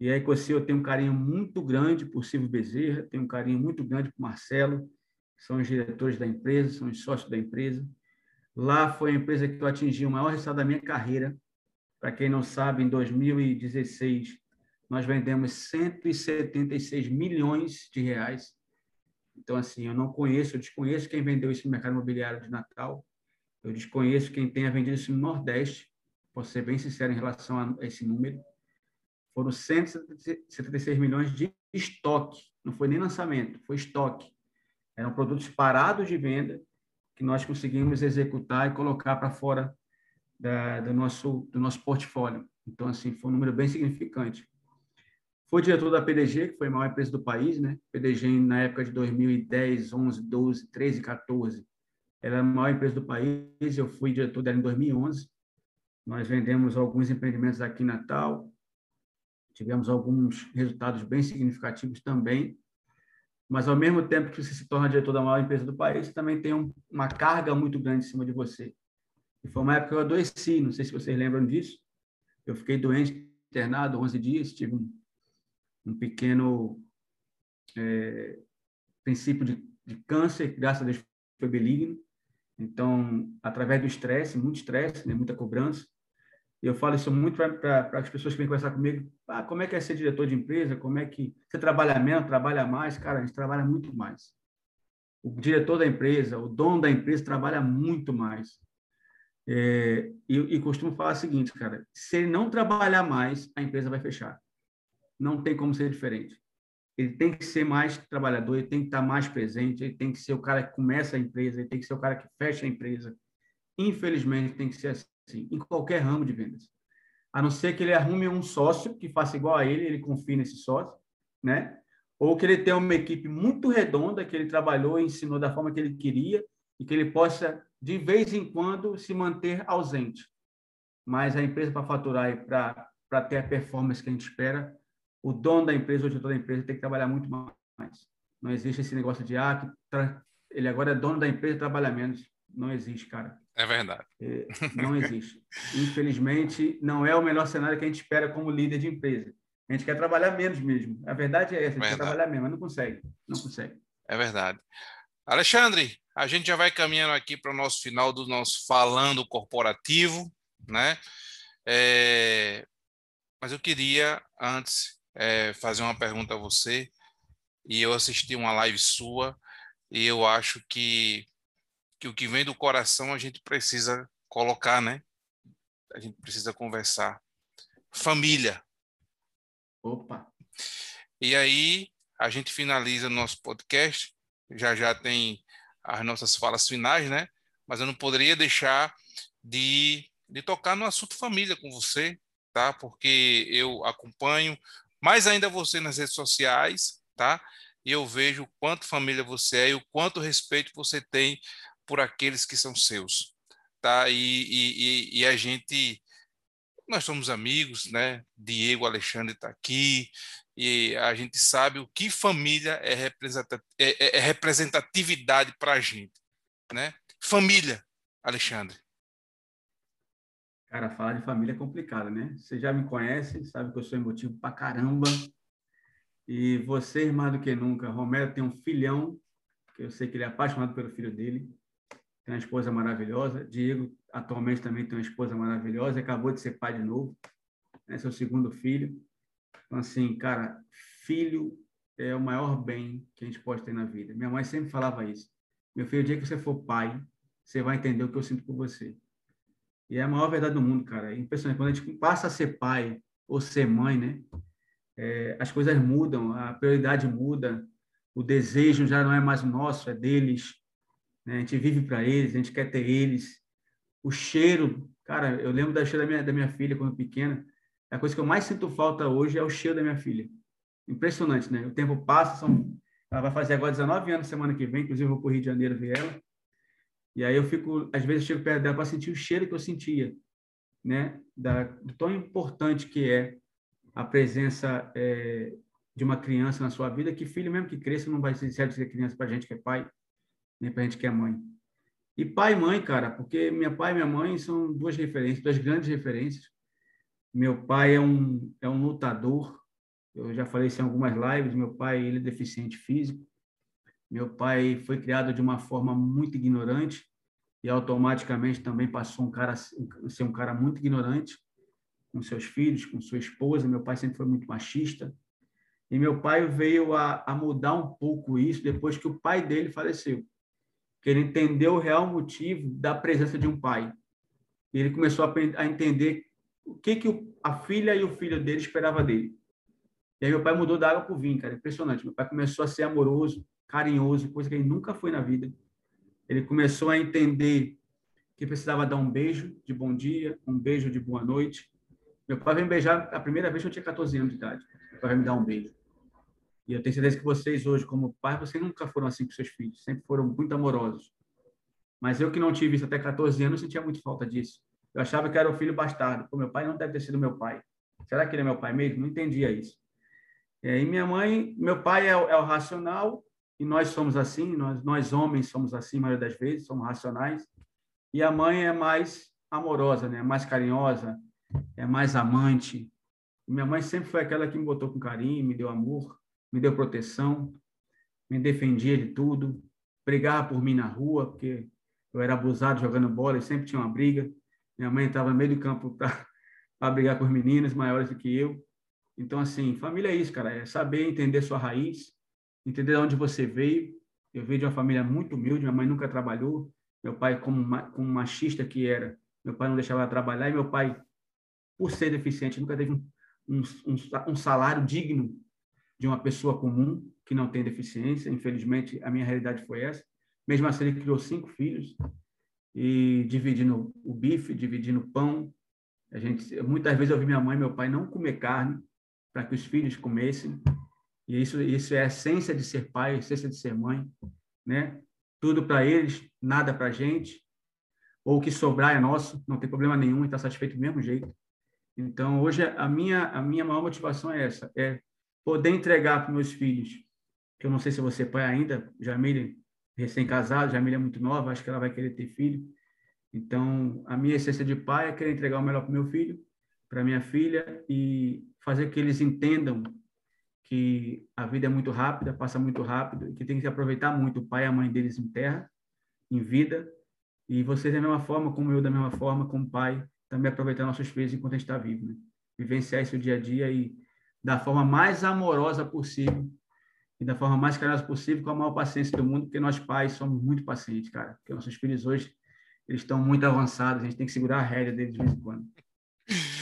E a Ecocil tem um carinho muito grande por Silvio Bezerra, tem um carinho muito grande por Marcelo, são os diretores da empresa, são os sócios da empresa. Lá foi a empresa que eu atingi o maior resultado da minha carreira. Para quem não sabe, em 2016 nós vendemos 176 milhões de reais. Então, assim, eu não conheço, eu desconheço quem vendeu isso no mercado imobiliário de Natal, eu desconheço quem tenha vendido isso no Nordeste, posso ser bem sincero em relação a esse número. Foram 176 milhões de estoque, não foi nem lançamento, foi estoque. Eram produtos parados de venda que nós conseguimos executar e colocar para fora da, do, nosso, do nosso portfólio. Então, assim, foi um número bem significante. Foi diretor da PDG, que foi a maior empresa do país, né? PDG na época de 2010, 11, 12, 13, 14. Ela era a maior empresa do país, eu fui diretor dela em 2011. Nós vendemos alguns empreendimentos aqui em Natal, tivemos alguns resultados bem significativos também, mas ao mesmo tempo que você se torna diretor da maior empresa do país, também tem um, uma carga muito grande em cima de você. E foi uma época que eu adoeci, não sei se vocês lembram disso. Eu fiquei doente, internado 11 dias, tive um um pequeno é, princípio de, de câncer, graças a Deus foi benigno. Então, através do estresse, muito estresse, né, muita cobrança. Eu falo isso muito para as pessoas que vêm conversar comigo. Ah, como é que é ser diretor de empresa? Como é que você trabalha menos, trabalha mais? Cara, a gente trabalha muito mais. O diretor da empresa, o dono da empresa trabalha muito mais. É, e, e costumo falar o seguinte, cara: se ele não trabalhar mais, a empresa vai fechar não tem como ser diferente. Ele tem que ser mais trabalhador, ele tem que estar mais presente, ele tem que ser o cara que começa a empresa, ele tem que ser o cara que fecha a empresa. Infelizmente, tem que ser assim, em qualquer ramo de vendas. A não ser que ele arrume um sócio que faça igual a ele, ele confie nesse sócio, né? Ou que ele tenha uma equipe muito redonda, que ele trabalhou e ensinou da forma que ele queria e que ele possa, de vez em quando, se manter ausente. Mas a empresa, para faturar e para ter a performance que a gente espera, o dono da empresa, o diretor da empresa, tem que trabalhar muito mais. Não existe esse negócio de, ah, ele agora é dono da empresa e trabalha menos. Não existe, cara.
É verdade.
É, não existe. Infelizmente, não é o melhor cenário que a gente espera como líder de empresa. A gente quer trabalhar menos mesmo. A verdade é essa, a gente verdade. quer trabalhar menos, mas não consegue. Não consegue.
É verdade. Alexandre, a gente já vai caminhando aqui para o nosso final do nosso falando corporativo, né? É... Mas eu queria antes é, fazer uma pergunta a você e eu assisti uma live sua e eu acho que que o que vem do coração a gente precisa colocar, né? A gente precisa conversar. Família.
Opa.
E aí a gente finaliza nosso podcast. Já já tem as nossas falas finais, né? Mas eu não poderia deixar de, de tocar no assunto família com você, tá? Porque eu acompanho mais ainda você nas redes sociais, tá? E eu vejo o quanto família você é e o quanto respeito você tem por aqueles que são seus, tá? E, e, e a gente, nós somos amigos, né? Diego Alexandre está aqui e a gente sabe o que família é, é, é, é representatividade para a gente, né? Família, Alexandre.
Cara, falar de família é complicado, né? Você já me conhece, sabe que eu sou emotivo pra caramba. E você, mais do que nunca, Romero tem um filhão, que eu sei que ele é apaixonado pelo filho dele. Tem uma esposa maravilhosa. Diego, atualmente, também tem uma esposa maravilhosa. Acabou de ser pai de novo. É seu segundo filho. Então, assim, cara, filho é o maior bem que a gente pode ter na vida. Minha mãe sempre falava isso. Meu filho, o dia que você for pai, você vai entender o que eu sinto por você. E é a maior verdade do mundo, cara. É impressionante. Quando a gente passa a ser pai ou ser mãe, né? É, as coisas mudam, a prioridade muda, o desejo já não é mais nosso, é deles. Né? A gente vive para eles, a gente quer ter eles. O cheiro, cara, eu lembro da cheiro da minha, da minha filha quando pequena. A coisa que eu mais sinto falta hoje é o cheiro da minha filha. Impressionante, né? O tempo passa, são, ela vai fazer agora 19 anos semana que vem, inclusive eu vou para o Rio de Janeiro ver ela. E aí eu fico, às vezes, eu chego perto dela para sentir o cheiro que eu sentia, né? Da, do tão importante que é a presença é, de uma criança na sua vida, que filho mesmo que cresça não vai ser certo ser criança para gente que é pai, nem para gente que é mãe. E pai e mãe, cara, porque meu pai e minha mãe são duas referências, duas grandes referências. Meu pai é um, é um lutador, eu já falei isso em algumas lives, meu pai ele é deficiente físico, meu pai foi criado de uma forma muito ignorante e automaticamente também passou um cara a ser um cara muito ignorante com seus filhos, com sua esposa. Meu pai sempre foi muito machista. E meu pai veio a, a mudar um pouco isso depois que o pai dele faleceu. Que ele entendeu o real motivo da presença de um pai. E ele começou a, a entender o que, que a filha e o filho dele esperava dele. E aí meu pai mudou da água para o vinho, cara. Impressionante. Meu pai começou a ser amoroso, carinhoso, coisa que ele nunca foi na vida. Ele começou a entender que precisava dar um beijo de bom dia, um beijo de boa noite. Meu pai veio me beijar a primeira vez que eu tinha 14 anos de idade. Meu pai veio me dar um beijo. E eu tenho certeza que vocês hoje, como pai, vocês nunca foram assim com seus filhos. Sempre foram muito amorosos. Mas eu que não tive isso até 14 anos, sentia muito falta disso. Eu achava que era o filho bastardo. Pô, meu pai não deve ter sido meu pai. Será que ele é meu pai mesmo? Não entendia isso. E minha mãe, meu pai é o, é o racional, e nós somos assim, nós, nós homens somos assim, a maioria das vezes, somos racionais. E a mãe é mais amorosa, né? mais carinhosa, é mais amante. E minha mãe sempre foi aquela que me botou com carinho, me deu amor, me deu proteção, me defendia de tudo, brigava por mim na rua, porque eu era abusado jogando bola e sempre tinha uma briga. Minha mãe estava no meio do campo para brigar com os meninos maiores do que eu. Então, assim, família é isso, cara, é saber entender sua raiz, entender de onde você veio. Eu veio de uma família muito humilde, minha mãe nunca trabalhou, meu pai, como, como machista que era, meu pai não deixava ela trabalhar, e meu pai, por ser deficiente, nunca teve um, um, um salário digno de uma pessoa comum que não tem deficiência. Infelizmente, a minha realidade foi essa. Mesmo assim, ele criou cinco filhos e dividindo o bife, dividindo o pão. A gente, muitas vezes eu vi minha mãe e meu pai não comer carne para que os filhos comessem. E isso, isso é a essência de ser pai, a essência de ser mãe, né? Tudo para eles, nada para a gente. Ou o que sobrar é nosso, não tem problema nenhum, está satisfeito do mesmo jeito. Então, hoje, a minha, a minha maior motivação é essa, é poder entregar para meus filhos, que eu não sei se você é pai ainda, Jamile, recém-casado, Jamile é muito nova, acho que ela vai querer ter filho, Então, a minha essência de pai é querer entregar o melhor para meu filho, para minha filha e fazer que eles entendam que a vida é muito rápida, passa muito rápido e que tem que aproveitar muito o pai e a mãe deles em terra, em vida, e vocês da mesma forma, como eu da mesma forma, como pai, também aproveitar nossos filhos enquanto a gente está vivo, né? Vivenciar isso dia a dia e da forma mais amorosa possível e da forma mais carinhosa possível, com a maior paciência do mundo, porque nós pais somos muito pacientes, cara. Porque nossos filhos hoje, eles estão muito avançados, a gente tem que segurar a rédea deles de vez em quando.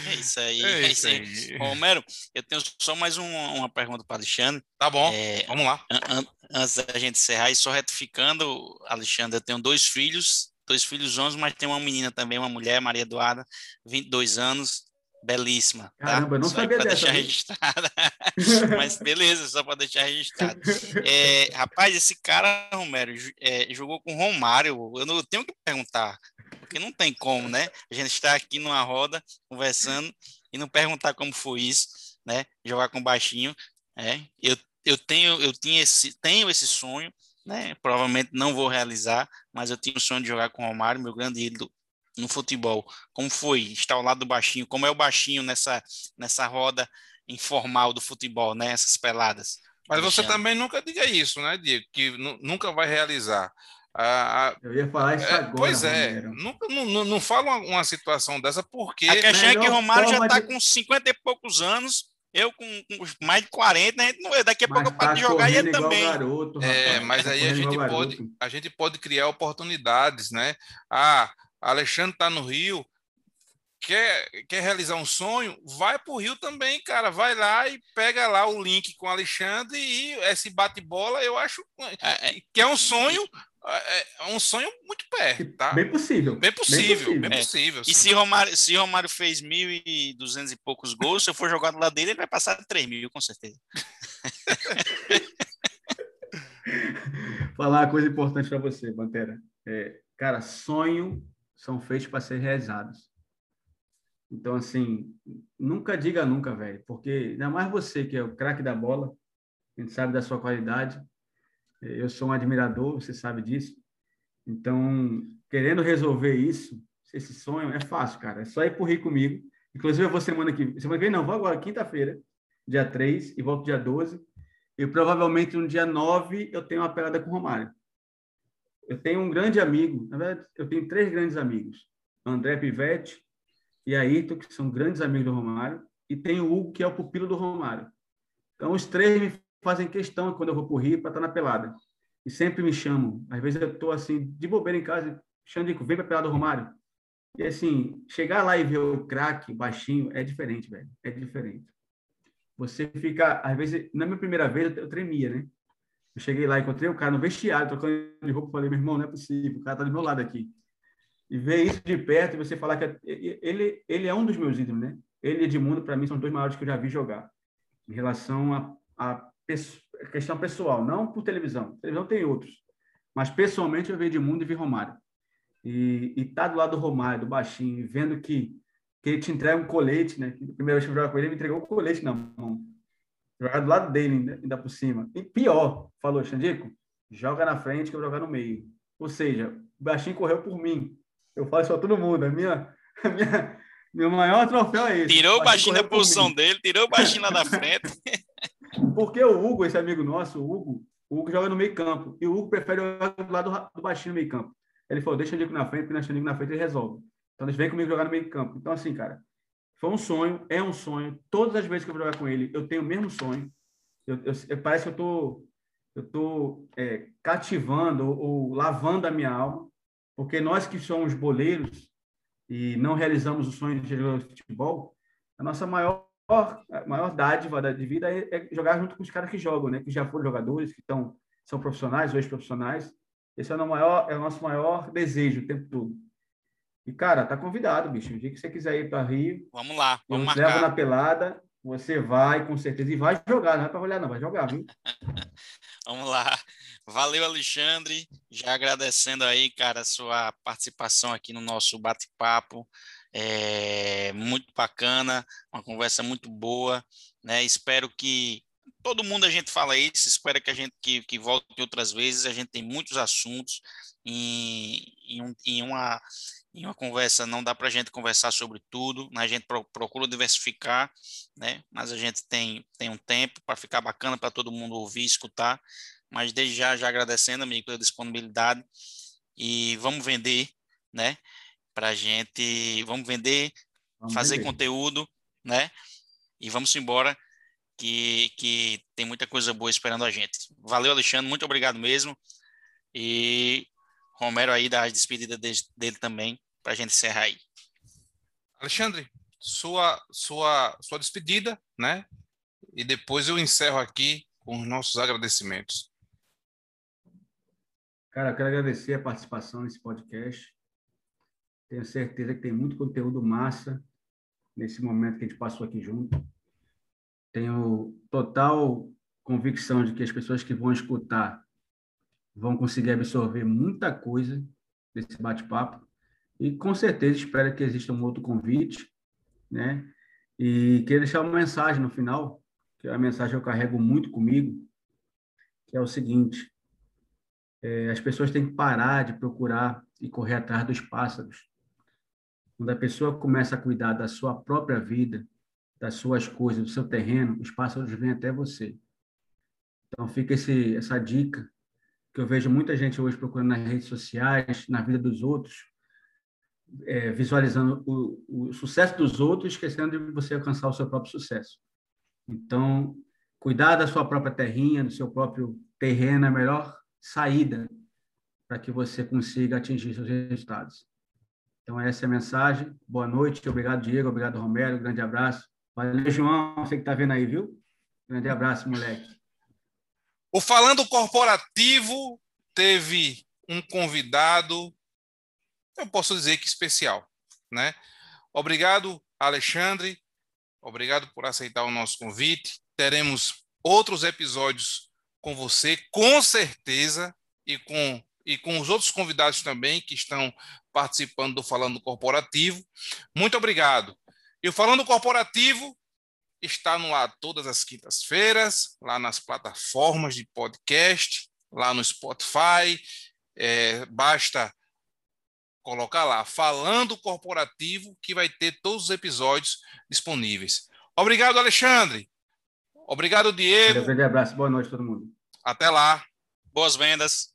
É isso aí, é, é isso aí. aí. Romero, eu tenho só mais um, uma pergunta para Alexandre.
Tá bom, é, vamos lá.
An an antes da gente encerrar, e só retificando, Alexandre, eu tenho dois filhos, dois filhos homens, mas tem uma menina também, uma mulher, Maria Eduarda, 22 anos, belíssima. Tá?
Caramba, não
só
sabia dessa.
deixar registrada. Mas beleza, só para deixar registrado. É, rapaz, esse cara, Romero, é, jogou com Romário. Eu não tenho que perguntar, porque não tem como, né? A gente está aqui numa roda conversando e não perguntar como foi isso, né? Jogar com baixinho. É, eu, eu tenho eu tinha esse tenho esse sonho, né? Provavelmente não vou realizar, mas eu tinha o sonho de jogar com Romário, meu grande ídolo no futebol? Como foi estar ao lado do baixinho? Como é o baixinho nessa, nessa roda informal do futebol, né? Essas peladas.
Mas você também nunca diga isso, né, Diego? Que nunca vai realizar. Ah,
eu ia falar isso
é,
agora.
Pois é, nunca, não, não fala uma, uma, situação dessa porque.
A questão é que o Romário já está de... com 50 e poucos anos, eu com, com mais de 40, né? daqui a mas pouco eu paro de jogar e ele também.
Garoto, é, mas aí a gente, pode, a gente pode criar oportunidades, né? Ah, Alexandre está no Rio, quer, quer realizar um sonho, vai para o Rio também, cara. Vai lá e pega lá o link com o Alexandre e esse bate-bola, eu acho é, é, que é um sonho. É, é um sonho muito perto, tá?
Bem possível.
Bem possível, bem possível.
Bem e se Romário, se Romário fez 1.200 e poucos gols, se eu for jogar do lado dele, ele vai passar de 3 mil, com certeza.
Falar uma coisa importante para você, Pantera. É, cara, sonho são feitos para ser realizados. Então, assim, nunca diga nunca, velho, porque ainda mais você, que é o craque da bola, a gente sabe da sua qualidade. Eu sou um admirador, você sabe disso. Então, querendo resolver isso, esse sonho é fácil, cara. É só ir por rir comigo. Inclusive, eu vou semana que semana que vem, não, vou agora, quinta-feira, dia 3, e volto dia 12. E provavelmente no dia 9 eu tenho uma pelada com o Romário eu tenho um grande amigo, na verdade, eu tenho três grandes amigos: André Pivetti e Ayrton, que são grandes amigos do Romário, e tem o Hugo, que é o pupilo do Romário. Então, os três me fazem questão, quando eu vou para o Rio, para estar na pelada. E sempre me chamam. Às vezes eu estou assim, de bobeira em casa, Xandico, vem para a pelada do Romário. E assim, chegar lá e ver o craque baixinho é diferente, velho. É diferente. Você fica, às vezes, na minha primeira vez eu tremia, né? Eu cheguei lá, encontrei o cara no vestiário, trocando de roupa, falei, meu irmão, não é possível, o cara tá do meu lado aqui. E ver isso de perto e você falar que é, ele, ele é um dos meus ídolos, né? Ele e Edmundo, para mim, são dois maiores que eu já vi jogar. Em relação a, a questão pessoal, não por televisão. Televisão tem outros. Mas, pessoalmente, eu vi Edmundo e vi Romário. E, e tá do lado do Romário, do baixinho, vendo que, que ele te entrega um colete, né? Que a primeira vez que eu jogar com ele, ele me entregou um colete na mão jogar do lado dele, ainda, ainda por cima. E pior, falou, Xandico, joga na frente que eu vou jogar no meio. Ou seja, o baixinho correu por mim. Eu falo isso todo mundo. A minha, a minha, meu maior troféu é esse.
Tirou o baixinho, da posição dele, tirou o baixinho lá da frente.
Porque o Hugo, esse amigo nosso, o Hugo, o Hugo joga no meio campo. E o Hugo prefere jogar do lado do baixinho no meio campo. Ele falou, deixa o Xandico na frente, porque o Xandico na frente ele resolve. Então, eles vêm comigo jogar no meio campo. Então, assim, cara, foi um sonho, é um sonho. Todas as vezes que eu vou jogar com ele, eu tenho o mesmo sonho. Eu, eu, parece que eu tô, eu tô é, cativando ou, ou, lavando a minha alma, porque nós que somos boleiros e não realizamos o sonho de jogar futebol, a nossa maior maior dádiva de vida é, é, jogar junto com os caras que jogam, né? Que já foram jogadores, que estão são profissionais, hoje profissionais. Esse é o, maior, é o nosso maior desejo o tempo todo. E, cara, tá convidado, bicho. O dia que você quiser ir para Rio.
Vamos lá, vamos
eu marcar. na pelada, você vai, com certeza. E vai jogar, não é para olhar, não, vai jogar, viu?
vamos lá. Valeu, Alexandre. Já agradecendo aí, cara, a sua participação aqui no nosso bate-papo. É muito bacana, uma conversa muito boa, né? Espero que todo mundo a gente fala isso, espero que a gente que, que volte outras vezes. A gente tem muitos assuntos em, em, em uma Em uma conversa não dá para a gente conversar sobre tudo, né? a gente procura diversificar, né? mas a gente tem, tem um tempo para ficar bacana para todo mundo ouvir, escutar. Mas desde já, já agradecendo, amigo, pela disponibilidade. E vamos vender, né? Para a gente, vamos vender, vamos fazer vender. conteúdo, né? E vamos embora, que, que tem muita coisa boa esperando a gente. Valeu, Alexandre, muito obrigado mesmo. E Romero aí dá a despedida dele, dele também, para a gente encerrar aí.
Alexandre, sua, sua, sua despedida, né? E depois eu encerro aqui com os nossos agradecimentos.
Cara, eu quero agradecer a participação nesse podcast. Tenho certeza que tem muito conteúdo massa nesse momento que a gente passou aqui junto. Tenho total convicção de que as pessoas que vão escutar vão conseguir absorver muita coisa desse bate-papo. E com certeza espero que exista um outro convite, né? E queria deixar uma mensagem no final, que é a mensagem eu carrego muito comigo, que é o seguinte: é, as pessoas têm que parar de procurar e correr atrás dos pássaros. Quando a pessoa começa a cuidar da sua própria vida, das suas coisas, do seu terreno, os pássaros vêm até você. Então fica esse, essa dica que eu vejo muita gente hoje procurando nas redes sociais, na vida dos outros, é, visualizando o, o, sucesso dos outros, esquecendo de você alcançar o seu próprio sucesso. Então, cuidar da sua própria terrinha, do seu próprio terreno é a melhor saída para que você consiga atingir seus resultados. Então, essa é a mensagem. Boa noite, obrigado, Diego, obrigado, Romero, grande abraço. Valeu, João, você que está vendo aí, viu? Grande abraço, moleque.
O Falando Corporativo teve um convidado, eu posso dizer que especial, né? Obrigado, Alexandre. Obrigado por aceitar o nosso convite. Teremos outros episódios com você, com certeza, e com, e com os outros convidados também que estão participando do Falando Corporativo. Muito obrigado. E o Falando Corporativo está no ar todas as quintas-feiras, lá nas plataformas de podcast, lá no Spotify. É, basta colocar lá, Falando Corporativo, que vai ter todos os episódios disponíveis. Obrigado, Alexandre. Obrigado, Diego.
Um grande abraço. Boa noite, todo mundo.
Até lá.
Boas vendas.